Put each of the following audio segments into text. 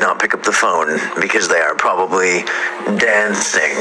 not pick up the phone because they are probably dancing.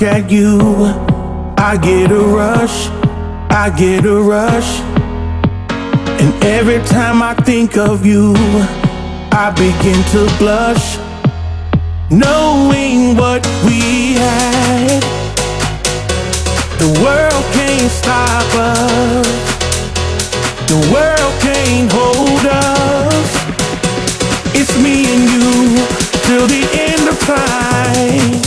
Look at you, I get a rush, I get a rush. And every time I think of you, I begin to blush, knowing what we had. The world can't stop us, the world can't hold us. It's me and you till the end of time.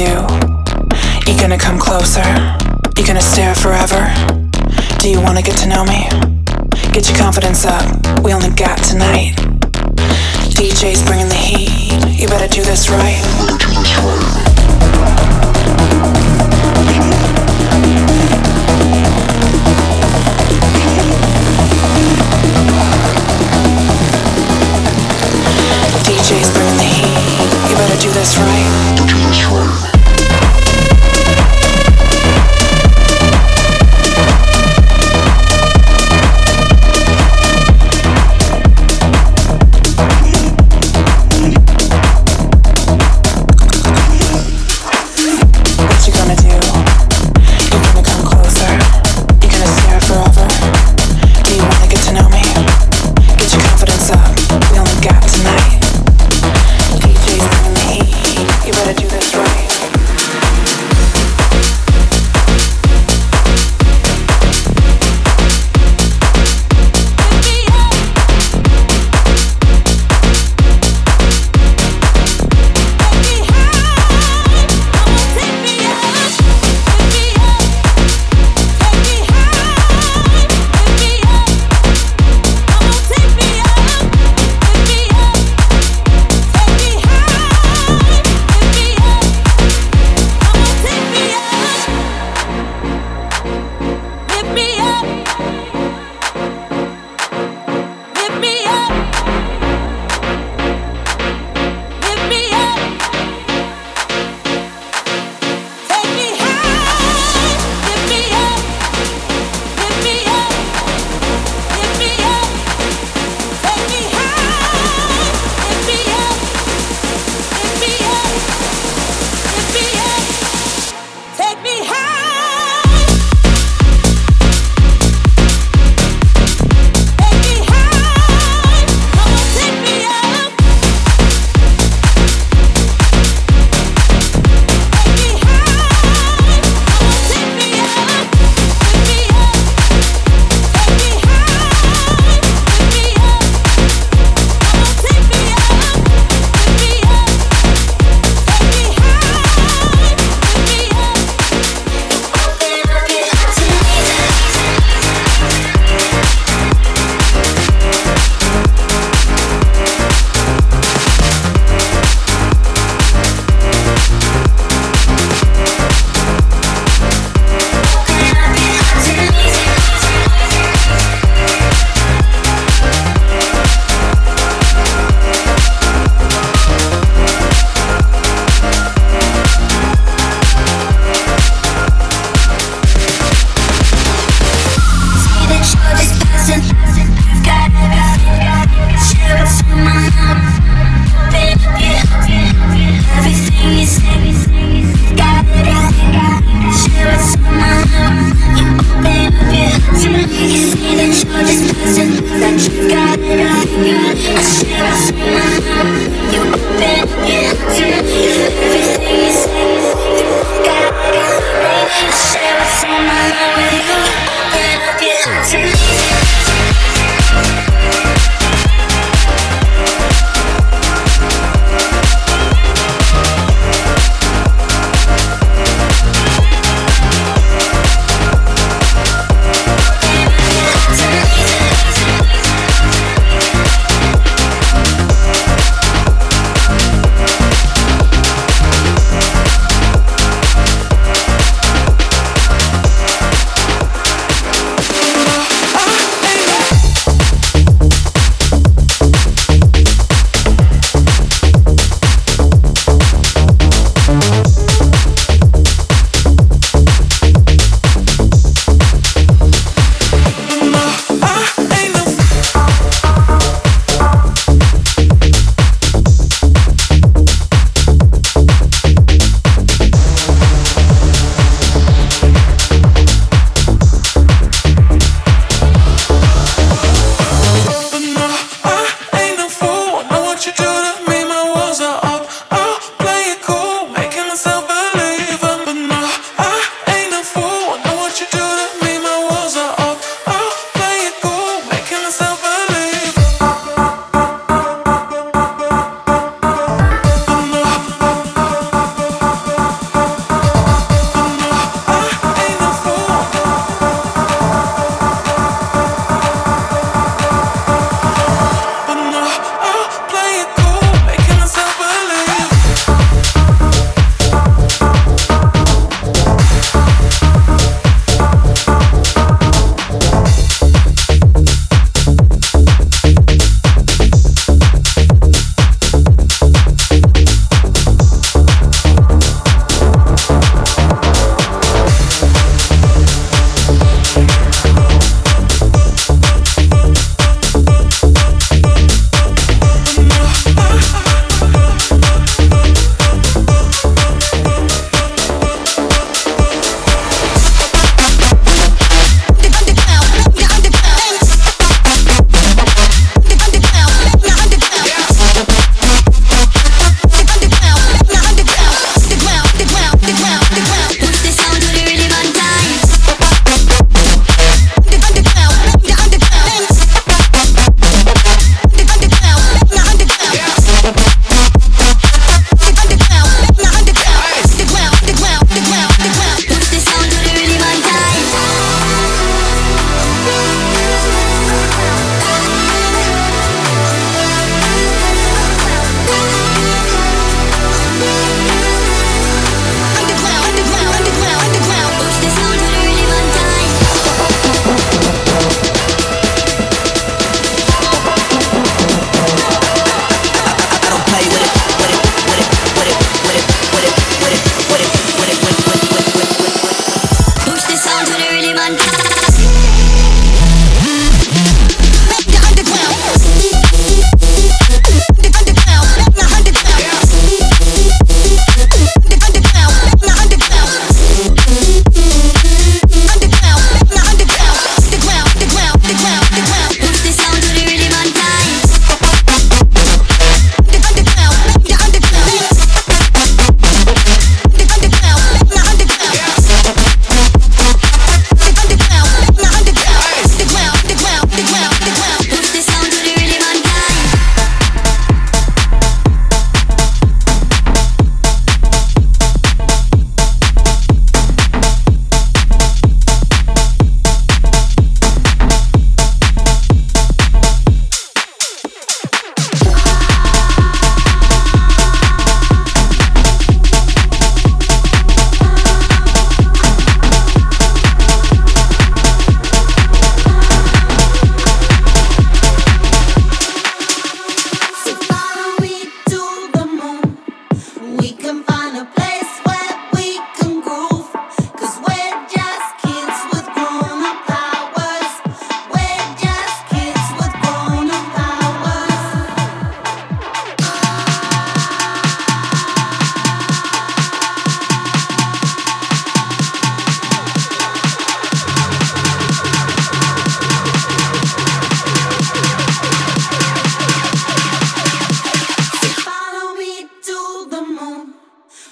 Do? You gonna come closer? You gonna stare forever? Do you wanna get to know me? Get your confidence up. We only got tonight. DJ's bringing the heat. You better do this right.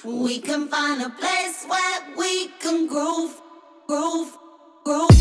We can find a place where we can groove, groove, groove.